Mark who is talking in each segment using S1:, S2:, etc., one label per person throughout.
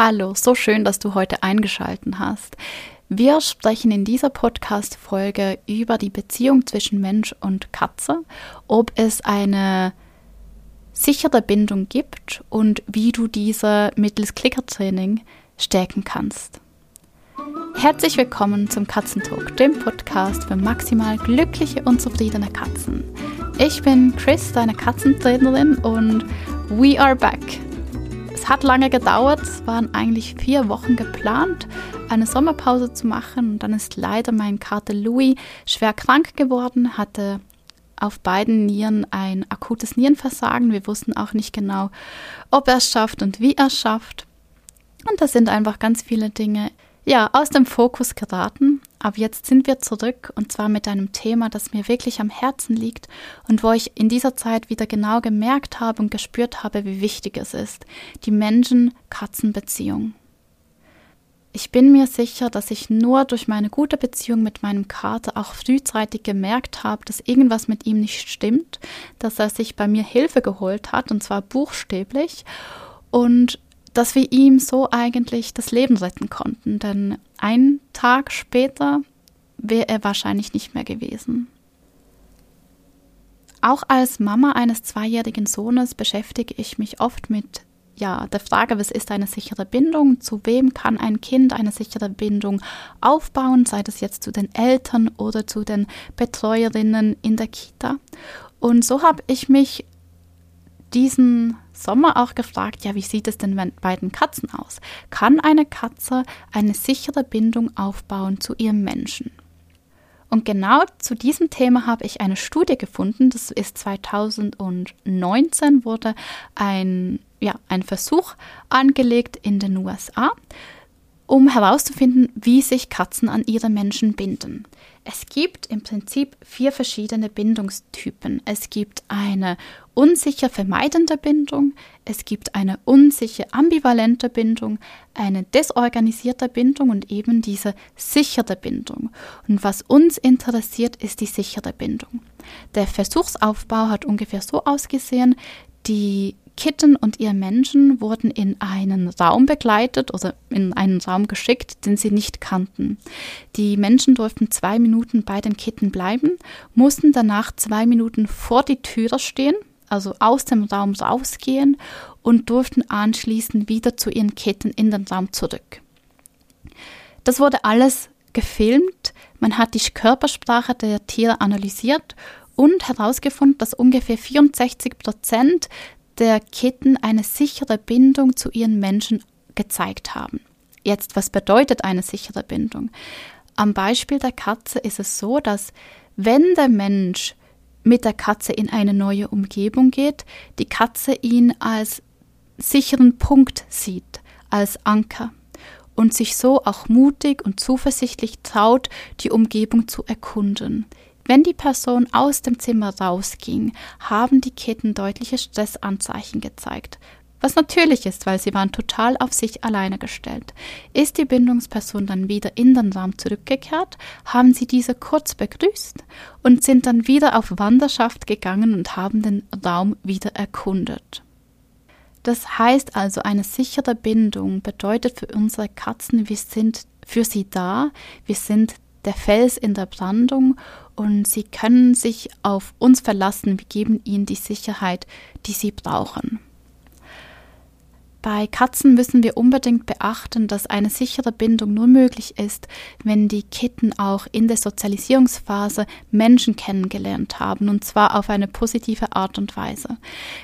S1: Hallo, so schön, dass du heute eingeschalten hast. Wir sprechen in dieser Podcast-Folge über die Beziehung zwischen Mensch und Katze, ob es eine sichere Bindung gibt und wie du diese mittels Klickertraining stärken kannst. Herzlich willkommen zum Katzentalk, dem Podcast für maximal glückliche und zufriedene Katzen. Ich bin Chris, deine Katzentrainerin und we are back. Es hat lange gedauert, es waren eigentlich vier Wochen geplant, eine Sommerpause zu machen und dann ist leider mein Kater Louis schwer krank geworden, hatte auf beiden Nieren ein akutes Nierenversagen. Wir wussten auch nicht genau, ob er es schafft und wie er es schafft. Und das sind einfach ganz viele Dinge, ja, aus dem Fokus geraten. Aber jetzt sind wir zurück und zwar mit einem Thema, das mir wirklich am Herzen liegt und wo ich in dieser Zeit wieder genau gemerkt habe und gespürt habe, wie wichtig es ist. Die Menschen-Katzen-Beziehung. Ich bin mir sicher, dass ich nur durch meine gute Beziehung mit meinem Kater auch frühzeitig gemerkt habe, dass irgendwas mit ihm nicht stimmt, dass er sich bei mir Hilfe geholt hat und zwar buchstäblich. Und dass wir ihm so eigentlich das Leben retten konnten, denn einen Tag später wäre er wahrscheinlich nicht mehr gewesen. Auch als Mama eines zweijährigen Sohnes beschäftige ich mich oft mit ja, der Frage, was ist eine sichere Bindung? Zu wem kann ein Kind eine sichere Bindung aufbauen, sei das jetzt zu den Eltern oder zu den Betreuerinnen in der Kita? Und so habe ich mich diesen Sommer auch gefragt, ja, wie sieht es denn mit beiden Katzen aus? Kann eine Katze eine sichere Bindung aufbauen zu ihrem Menschen? Und genau zu diesem Thema habe ich eine Studie gefunden. Das ist 2019 wurde ein, ja, ein Versuch angelegt in den USA um herauszufinden, wie sich Katzen an ihre Menschen binden. Es gibt im Prinzip vier verschiedene Bindungstypen. Es gibt eine unsicher vermeidende Bindung, es gibt eine unsicher ambivalente Bindung, eine desorganisierte Bindung und eben diese sichere Bindung. Und was uns interessiert, ist die sichere Bindung. Der Versuchsaufbau hat ungefähr so ausgesehen, die Kitten und ihr Menschen wurden in einen Raum begleitet oder in einen Raum geschickt, den sie nicht kannten. Die Menschen durften zwei Minuten bei den Kitten bleiben, mussten danach zwei Minuten vor die Türe stehen, also aus dem Raum rausgehen und durften anschließend wieder zu ihren Kitten in den Raum zurück. Das wurde alles gefilmt, man hat die Körpersprache der Tiere analysiert und herausgefunden, dass ungefähr 64 Prozent der Kitten eine sichere Bindung zu ihren Menschen gezeigt haben. Jetzt, was bedeutet eine sichere Bindung? Am Beispiel der Katze ist es so, dass wenn der Mensch mit der Katze in eine neue Umgebung geht, die Katze ihn als sicheren Punkt sieht, als Anker und sich so auch mutig und zuversichtlich traut, die Umgebung zu erkunden. Wenn die Person aus dem Zimmer rausging, haben die Kitten deutliche Stressanzeichen gezeigt. Was natürlich ist, weil sie waren total auf sich alleine gestellt. Ist die Bindungsperson dann wieder in den Raum zurückgekehrt, haben sie diese kurz begrüßt und sind dann wieder auf Wanderschaft gegangen und haben den Raum wieder erkundet. Das heißt also, eine sichere Bindung bedeutet für unsere Katzen, wir sind für sie da, wir sind der Fels in der Brandung und sie können sich auf uns verlassen. Wir geben ihnen die Sicherheit, die sie brauchen. Bei Katzen müssen wir unbedingt beachten, dass eine sichere Bindung nur möglich ist, wenn die Kitten auch in der Sozialisierungsphase Menschen kennengelernt haben, und zwar auf eine positive Art und Weise.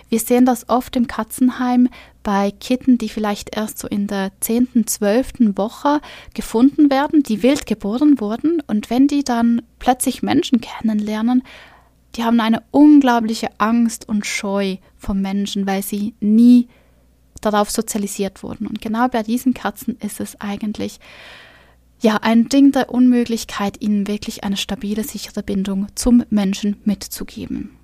S1: Wir sehen das oft im Katzenheim bei Kitten, die vielleicht erst so in der zehnten, zwölften Woche gefunden werden, die wild geboren wurden, und wenn die dann plötzlich Menschen kennenlernen, die haben eine unglaubliche Angst und Scheu vor Menschen, weil sie nie darauf sozialisiert wurden. Und genau bei diesen Katzen ist es eigentlich ja ein Ding der Unmöglichkeit, ihnen wirklich eine stabile, sichere Bindung zum Menschen mitzugeben.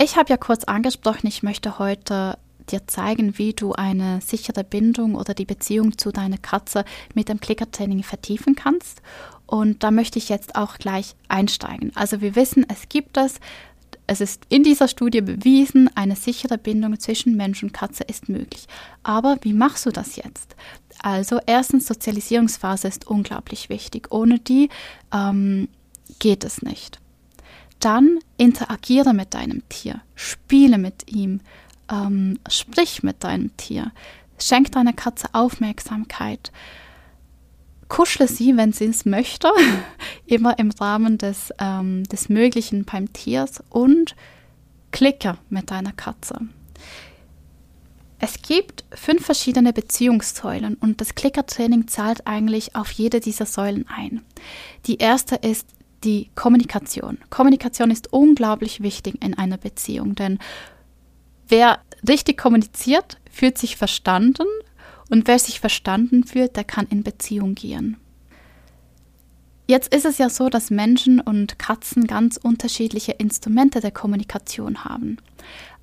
S1: Ich habe ja kurz angesprochen, ich möchte heute dir zeigen, wie du eine sichere Bindung oder die Beziehung zu deiner Katze mit dem Klickertraining vertiefen kannst. Und da möchte ich jetzt auch gleich einsteigen. Also wir wissen, es gibt es es ist in dieser Studie bewiesen, eine sichere Bindung zwischen Mensch und Katze ist möglich. Aber wie machst du das jetzt? Also erstens, Sozialisierungsphase ist unglaublich wichtig. Ohne die ähm, geht es nicht. Dann interagiere mit deinem Tier, spiele mit ihm, ähm, sprich mit deinem Tier, schenk deiner Katze Aufmerksamkeit, kuschle sie, wenn sie es möchte, immer im Rahmen des, ähm, des Möglichen beim Tiers und klicke mit deiner Katze. Es gibt fünf verschiedene Beziehungssäulen und das Klickertraining zahlt eigentlich auf jede dieser Säulen ein. Die erste ist die Kommunikation. Kommunikation ist unglaublich wichtig in einer Beziehung, denn wer richtig kommuniziert, fühlt sich verstanden und wer sich verstanden fühlt, der kann in Beziehung gehen. Jetzt ist es ja so, dass Menschen und Katzen ganz unterschiedliche Instrumente der Kommunikation haben.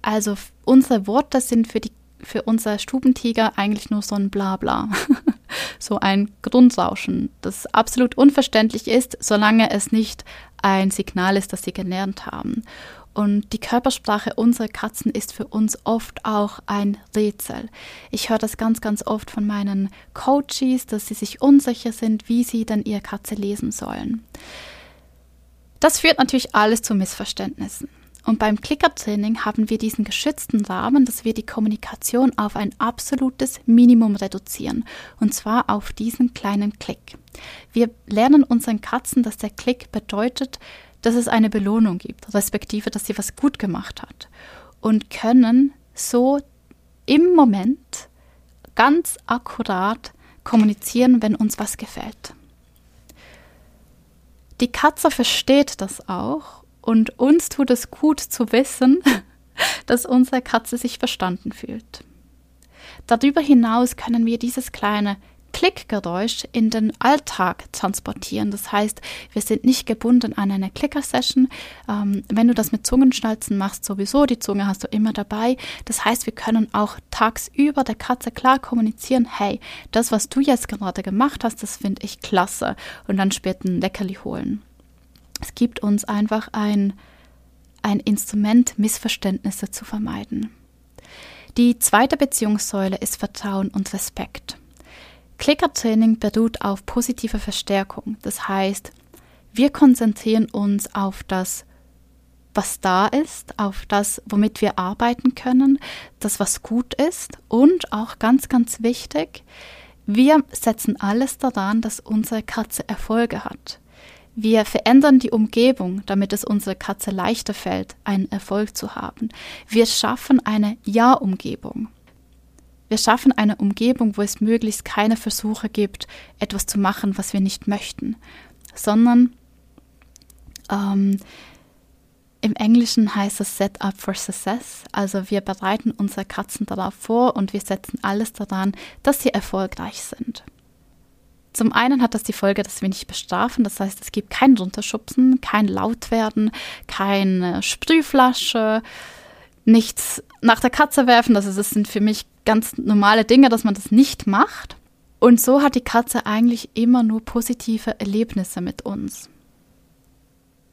S1: Also unsere Worte sind für, die, für unser Stubentiger eigentlich nur so ein Blabla, so ein Grundrauschen, das absolut unverständlich ist, solange es nicht ein Signal ist, das sie gelernt haben. Und die Körpersprache unserer Katzen ist für uns oft auch ein Rätsel. Ich höre das ganz, ganz oft von meinen Coaches, dass sie sich unsicher sind, wie sie denn ihre Katze lesen sollen. Das führt natürlich alles zu Missverständnissen. Und beim Klickertraining haben wir diesen geschützten Rahmen, dass wir die Kommunikation auf ein absolutes Minimum reduzieren. Und zwar auf diesen kleinen Klick. Wir lernen unseren Katzen, dass der Klick bedeutet, dass es eine Belohnung gibt, respektive, dass sie was gut gemacht hat. Und können so im Moment ganz akkurat kommunizieren, wenn uns was gefällt. Die Katze versteht das auch und uns tut es gut zu wissen, dass unsere Katze sich verstanden fühlt. Darüber hinaus können wir dieses kleine Klickgeräusch in den Alltag transportieren. Das heißt, wir sind nicht gebunden an eine Clicker-Session. Ähm, wenn du das mit Zungenschnalzen machst, sowieso, die Zunge hast du immer dabei. Das heißt, wir können auch tagsüber der Katze klar kommunizieren, hey, das, was du jetzt gerade gemacht hast, das finde ich klasse. Und dann später ein Leckerli holen. Es gibt uns einfach ein, ein Instrument, Missverständnisse zu vermeiden. Die zweite Beziehungssäule ist Vertrauen und Respekt. Klickertraining beruht auf positiver Verstärkung. Das heißt, wir konzentrieren uns auf das, was da ist, auf das, womit wir arbeiten können, das, was gut ist und auch ganz, ganz wichtig, wir setzen alles daran, dass unsere Katze Erfolge hat. Wir verändern die Umgebung, damit es unserer Katze leichter fällt, einen Erfolg zu haben. Wir schaffen eine Ja-Umgebung. Wir schaffen eine Umgebung, wo es möglichst keine Versuche gibt, etwas zu machen, was wir nicht möchten, sondern ähm, im Englischen heißt es Set up for Success. Also wir bereiten unsere Katzen darauf vor und wir setzen alles daran, dass sie erfolgreich sind. Zum einen hat das die Folge, dass wir nicht bestrafen. Das heißt, es gibt kein Runterschubsen, kein Lautwerden, keine Sprühflasche, nichts nach der Katze werfen. Also das sind für mich ganz normale Dinge, dass man das nicht macht. Und so hat die Katze eigentlich immer nur positive Erlebnisse mit uns.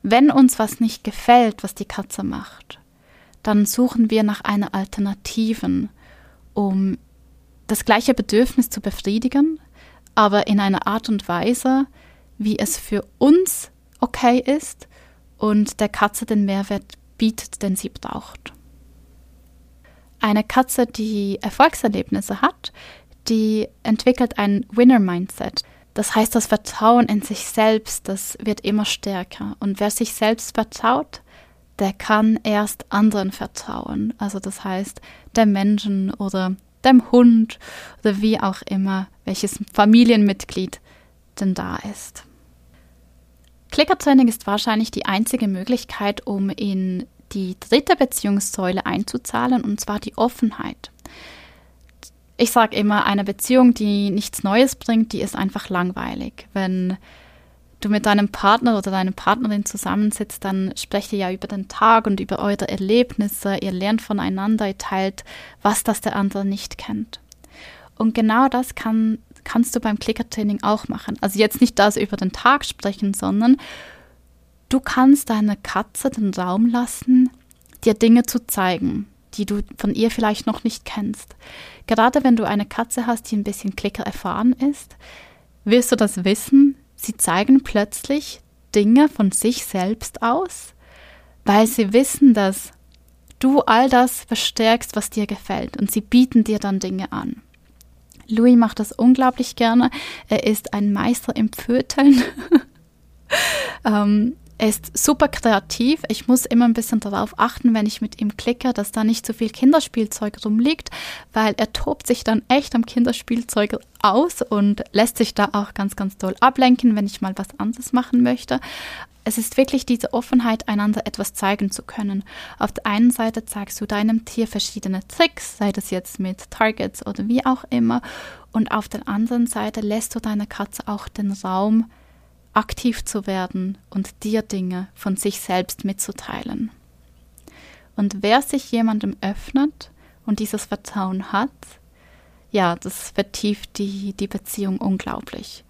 S1: Wenn uns was nicht gefällt, was die Katze macht, dann suchen wir nach einer Alternativen, um das gleiche Bedürfnis zu befriedigen, aber in einer Art und Weise, wie es für uns okay ist und der Katze den Mehrwert bietet, den sie braucht. Eine Katze, die Erfolgserlebnisse hat, die entwickelt ein Winner-Mindset. Das heißt, das Vertrauen in sich selbst, das wird immer stärker. Und wer sich selbst vertraut, der kann erst anderen vertrauen. Also das heißt, dem Menschen oder dem Hund oder wie auch immer, welches Familienmitglied denn da ist. Klickertraining ist wahrscheinlich die einzige Möglichkeit, um in die dritte Beziehungssäule einzuzahlen, und zwar die Offenheit. Ich sage immer, eine Beziehung, die nichts Neues bringt, die ist einfach langweilig. Wenn du mit deinem Partner oder deiner Partnerin zusammensitzt, dann sprecht ihr ja über den Tag und über eure Erlebnisse, ihr lernt voneinander, ihr teilt, was das der andere nicht kennt. Und genau das kann, kannst du beim Klickertraining auch machen. Also jetzt nicht das über den Tag sprechen, sondern Du kannst deiner Katze den Raum lassen, dir Dinge zu zeigen, die du von ihr vielleicht noch nicht kennst. Gerade wenn du eine Katze hast, die ein bisschen Klicker erfahren ist, wirst du das wissen. Sie zeigen plötzlich Dinge von sich selbst aus, weil sie wissen, dass du all das verstärkst, was dir gefällt und sie bieten dir dann Dinge an. Louis macht das unglaublich gerne. Er ist ein Meister im Pföteln. ähm, er ist super kreativ. Ich muss immer ein bisschen darauf achten, wenn ich mit ihm klicke, dass da nicht zu viel Kinderspielzeug rumliegt, weil er tobt sich dann echt am Kinderspielzeug aus und lässt sich da auch ganz, ganz toll ablenken, wenn ich mal was anderes machen möchte. Es ist wirklich diese Offenheit, einander etwas zeigen zu können. Auf der einen Seite zeigst du deinem Tier verschiedene Tricks, sei das jetzt mit Targets oder wie auch immer, und auf der anderen Seite lässt du deiner Katze auch den Raum, aktiv zu werden und dir Dinge von sich selbst mitzuteilen. Und wer sich jemandem öffnet und dieses Vertrauen hat, ja, das vertieft die, die Beziehung unglaublich.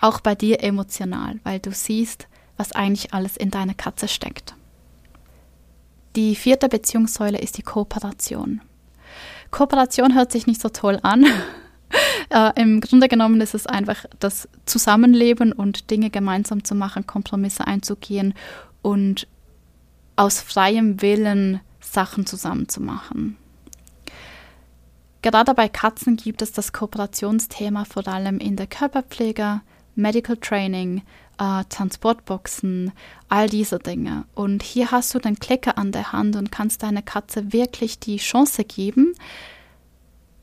S1: Auch bei dir emotional, weil du siehst, was eigentlich alles in deiner Katze steckt. Die vierte Beziehungssäule ist die Kooperation. Kooperation hört sich nicht so toll an, Äh, Im Grunde genommen ist es einfach das Zusammenleben und Dinge gemeinsam zu machen, Kompromisse einzugehen und aus freiem Willen Sachen zusammen zu machen. Gerade bei Katzen gibt es das Kooperationsthema vor allem in der Körperpflege, Medical Training, äh, Transportboxen, all diese Dinge. Und hier hast du den Klicker an der Hand und kannst deiner Katze wirklich die Chance geben,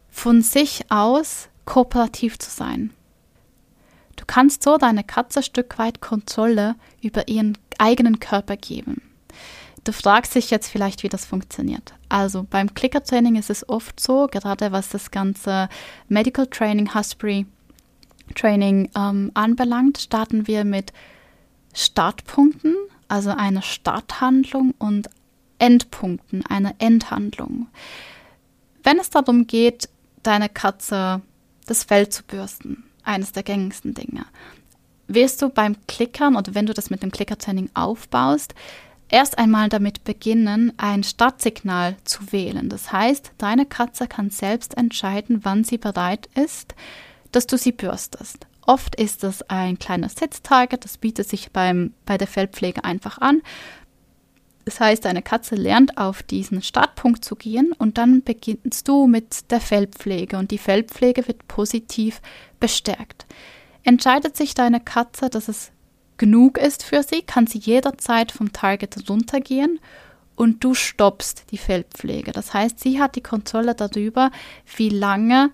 S1: von sich aus kooperativ zu sein. Du kannst so deiner Katze ein Stück weit Kontrolle über ihren eigenen Körper geben. Du fragst dich jetzt vielleicht, wie das funktioniert. Also beim Clicker-Training ist es oft so, gerade was das ganze Medical Training, Husbury Training ähm, anbelangt, starten wir mit Startpunkten, also einer Starthandlung und Endpunkten, einer Endhandlung. Wenn es darum geht, deine Katze das Fell zu bürsten. Eines der gängigsten Dinge. Wirst du beim Klickern oder wenn du das mit dem Klickertraining aufbaust, erst einmal damit beginnen, ein Startsignal zu wählen. Das heißt, deine Katze kann selbst entscheiden, wann sie bereit ist, dass du sie bürstest. Oft ist es ein kleiner Sitztarget, das bietet sich beim, bei der Fellpflege einfach an. Das heißt, deine Katze lernt auf diesen Startpunkt zu gehen und dann beginnst du mit der Fellpflege und die Fellpflege wird positiv bestärkt. Entscheidet sich deine Katze, dass es genug ist für sie, kann sie jederzeit vom Target runtergehen und du stoppst die Fellpflege. Das heißt, sie hat die Kontrolle darüber, wie lange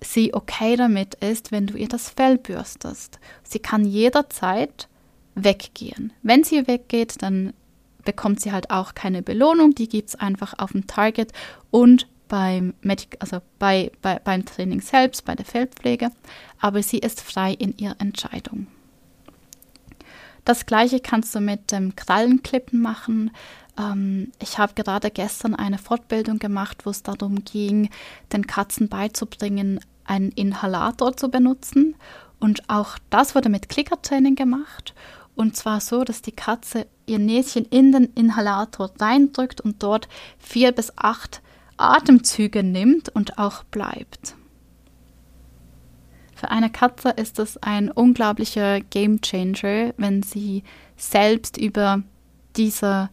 S1: sie okay damit ist, wenn du ihr das Fell bürstest. Sie kann jederzeit weggehen. Wenn sie weggeht, dann bekommt sie halt auch keine Belohnung, die gibt es einfach auf dem Target und beim, Medic also bei, bei, beim Training selbst, bei der Feldpflege, aber sie ist frei in ihrer Entscheidung. Das gleiche kannst du mit dem Krallenklippen machen. Ähm, ich habe gerade gestern eine Fortbildung gemacht, wo es darum ging, den Katzen beizubringen, einen Inhalator zu benutzen. Und auch das wurde mit Klickertraining gemacht. Und zwar so, dass die Katze ihr Näschen in den Inhalator reindrückt und dort vier bis acht Atemzüge nimmt und auch bleibt. Für eine Katze ist es ein unglaublicher Game Changer, wenn sie selbst über diese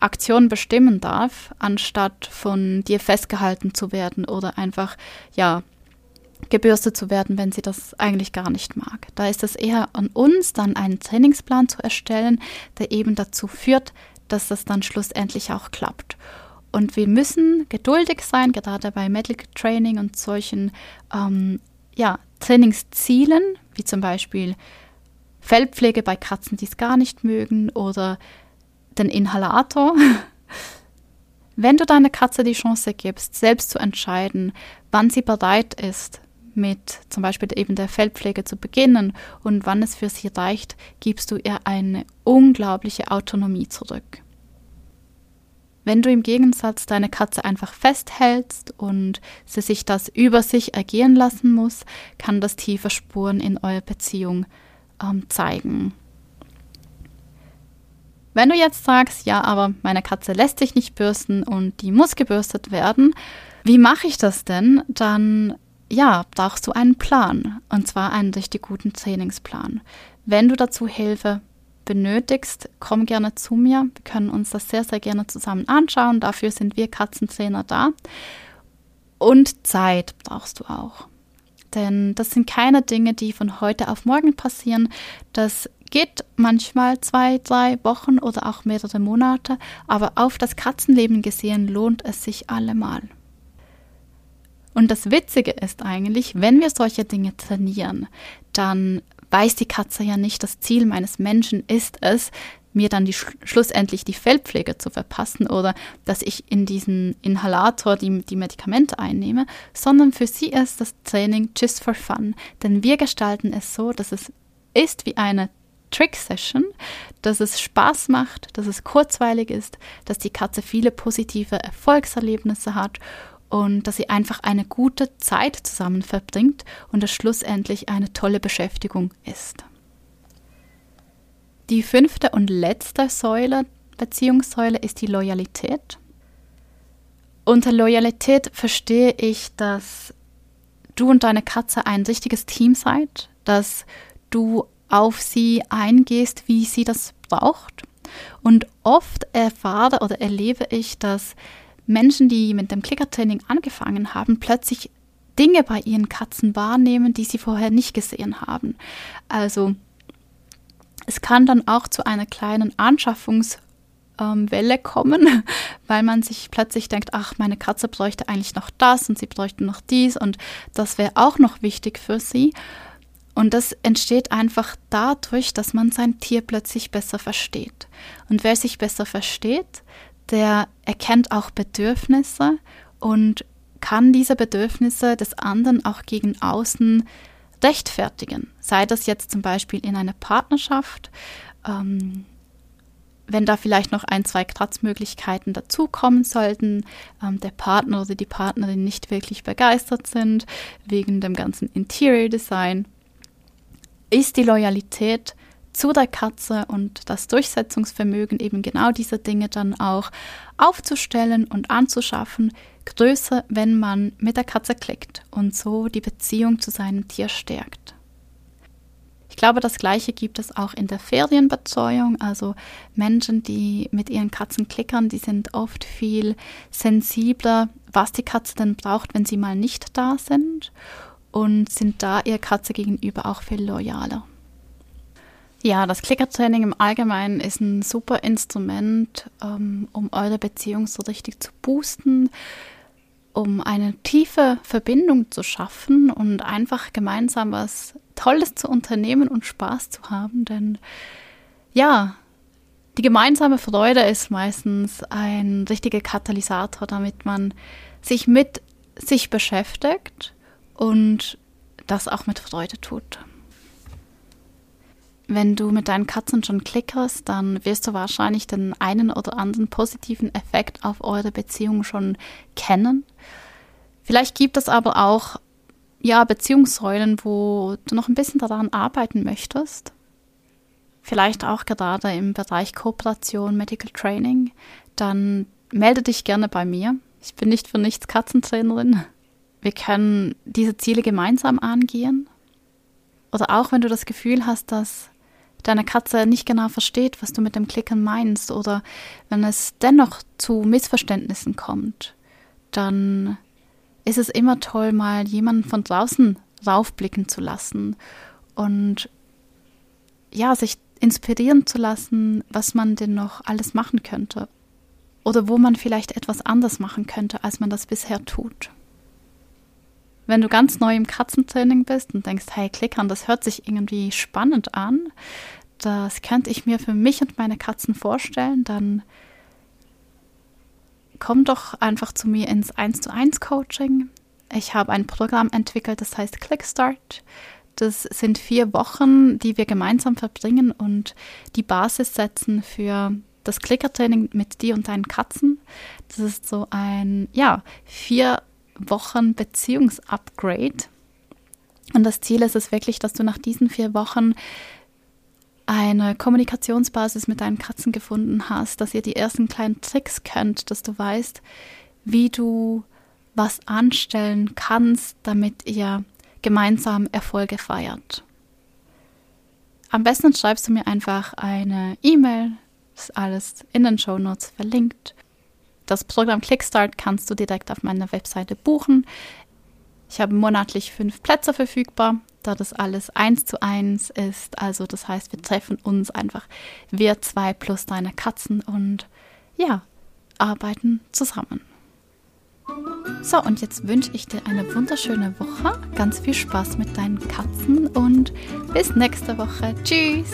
S1: Aktion bestimmen darf, anstatt von dir festgehalten zu werden oder einfach ja gebürstet zu werden, wenn sie das eigentlich gar nicht mag. Da ist es eher an uns, dann einen Trainingsplan zu erstellen, der eben dazu führt, dass das dann schlussendlich auch klappt. Und wir müssen geduldig sein, gerade bei Medical Training und solchen ähm, ja, Trainingszielen, wie zum Beispiel Fellpflege bei Katzen, die es gar nicht mögen, oder den Inhalator. Wenn du deiner Katze die Chance gibst, selbst zu entscheiden, wann sie bereit ist, mit zum Beispiel eben der Feldpflege zu beginnen und wann es für sie reicht, gibst du ihr eine unglaubliche Autonomie zurück. Wenn du im Gegensatz deine Katze einfach festhältst und sie sich das über sich ergehen lassen muss, kann das tiefe Spuren in eurer Beziehung ähm, zeigen. Wenn du jetzt sagst, ja, aber meine Katze lässt sich nicht bürsten und die muss gebürstet werden, wie mache ich das denn? Dann ja, brauchst du einen Plan und zwar einen richtig guten Trainingsplan. Wenn du dazu Hilfe benötigst, komm gerne zu mir. Wir können uns das sehr, sehr gerne zusammen anschauen. Dafür sind wir Katzentrainer da. Und Zeit brauchst du auch. Denn das sind keine Dinge, die von heute auf morgen passieren. Das geht manchmal zwei, drei Wochen oder auch mehrere Monate, aber auf das Katzenleben gesehen lohnt es sich allemal. Und das Witzige ist eigentlich, wenn wir solche Dinge trainieren, dann weiß die Katze ja nicht, das Ziel meines Menschen ist es, mir dann die, schlussendlich die Fellpflege zu verpassen oder dass ich in diesen Inhalator die, die Medikamente einnehme, sondern für sie ist das Training just for fun. Denn wir gestalten es so, dass es ist wie eine Trick-Session, dass es Spaß macht, dass es kurzweilig ist, dass die Katze viele positive Erfolgserlebnisse hat und dass sie einfach eine gute Zeit zusammen verbringt und es schlussendlich eine tolle Beschäftigung ist. Die fünfte und letzte Säule, Beziehungssäule, ist die Loyalität. Unter Loyalität verstehe ich, dass du und deine Katze ein richtiges Team seid, dass du auf sie eingehst, wie sie das braucht. Und oft erfahre oder erlebe ich, dass Menschen, die mit dem Klickertraining angefangen haben, plötzlich Dinge bei ihren Katzen wahrnehmen, die sie vorher nicht gesehen haben. Also es kann dann auch zu einer kleinen Anschaffungswelle ähm, kommen, weil man sich plötzlich denkt, ach, meine Katze bräuchte eigentlich noch das und sie bräuchte noch dies und das wäre auch noch wichtig für sie. Und das entsteht einfach dadurch, dass man sein Tier plötzlich besser versteht. Und wer sich besser versteht, der erkennt auch Bedürfnisse und kann diese Bedürfnisse des anderen auch gegen außen rechtfertigen. Sei das jetzt zum Beispiel in einer Partnerschaft, ähm, wenn da vielleicht noch ein, zwei Kratzmöglichkeiten dazukommen sollten, ähm, der Partner oder die Partnerin nicht wirklich begeistert sind wegen dem ganzen Interior Design, ist die Loyalität zu der Katze und das Durchsetzungsvermögen, eben genau diese Dinge dann auch aufzustellen und anzuschaffen, größer, wenn man mit der Katze klickt und so die Beziehung zu seinem Tier stärkt. Ich glaube, das Gleiche gibt es auch in der Ferienbetreuung. Also Menschen, die mit ihren Katzen klickern, die sind oft viel sensibler, was die Katze denn braucht, wenn sie mal nicht da sind und sind da ihr Katze gegenüber auch viel loyaler. Ja, das Klickertraining im Allgemeinen ist ein super Instrument, ähm, um eure Beziehung so richtig zu boosten, um eine tiefe Verbindung zu schaffen und einfach gemeinsam was Tolles zu unternehmen und Spaß zu haben. Denn ja, die gemeinsame Freude ist meistens ein richtiger Katalysator, damit man sich mit sich beschäftigt und das auch mit Freude tut. Wenn du mit deinen Katzen schon klickerst, dann wirst du wahrscheinlich den einen oder anderen positiven Effekt auf eure Beziehung schon kennen. Vielleicht gibt es aber auch ja, Beziehungssäulen, wo du noch ein bisschen daran arbeiten möchtest. Vielleicht auch gerade im Bereich Kooperation, Medical Training. Dann melde dich gerne bei mir. Ich bin nicht für nichts Katzentrainerin. Wir können diese Ziele gemeinsam angehen. Oder auch wenn du das Gefühl hast, dass deine Katze nicht genau versteht, was du mit dem Klicken meinst oder wenn es dennoch zu Missverständnissen kommt, dann ist es immer toll, mal jemanden von draußen raufblicken zu lassen und ja, sich inspirieren zu lassen, was man denn noch alles machen könnte oder wo man vielleicht etwas anders machen könnte, als man das bisher tut. Wenn du ganz neu im Katzentraining bist und denkst, hey, Klickern, das hört sich irgendwie spannend an, das könnte ich mir für mich und meine Katzen vorstellen, dann komm doch einfach zu mir ins 1 zu 1 Coaching. Ich habe ein Programm entwickelt, das heißt Clickstart. Das sind vier Wochen, die wir gemeinsam verbringen und die Basis setzen für das Klickertraining mit dir und deinen Katzen. Das ist so ein, ja, vier Wochen Beziehungsupgrade. Und das Ziel ist es wirklich, dass du nach diesen vier Wochen eine Kommunikationsbasis mit deinen Katzen gefunden hast, dass ihr die ersten kleinen Tricks könnt, dass du weißt, wie du was anstellen kannst, damit ihr gemeinsam Erfolge feiert. Am besten schreibst du mir einfach eine E-Mail, ist alles in den Show Notes verlinkt. Das Programm Clickstart kannst du direkt auf meiner Webseite buchen. Ich habe monatlich fünf Plätze verfügbar, da das alles eins zu eins ist. Also das heißt, wir treffen uns einfach, wir zwei plus deine Katzen und ja, arbeiten zusammen. So, und jetzt wünsche ich dir eine wunderschöne Woche, ganz viel Spaß mit deinen Katzen und bis nächste Woche. Tschüss!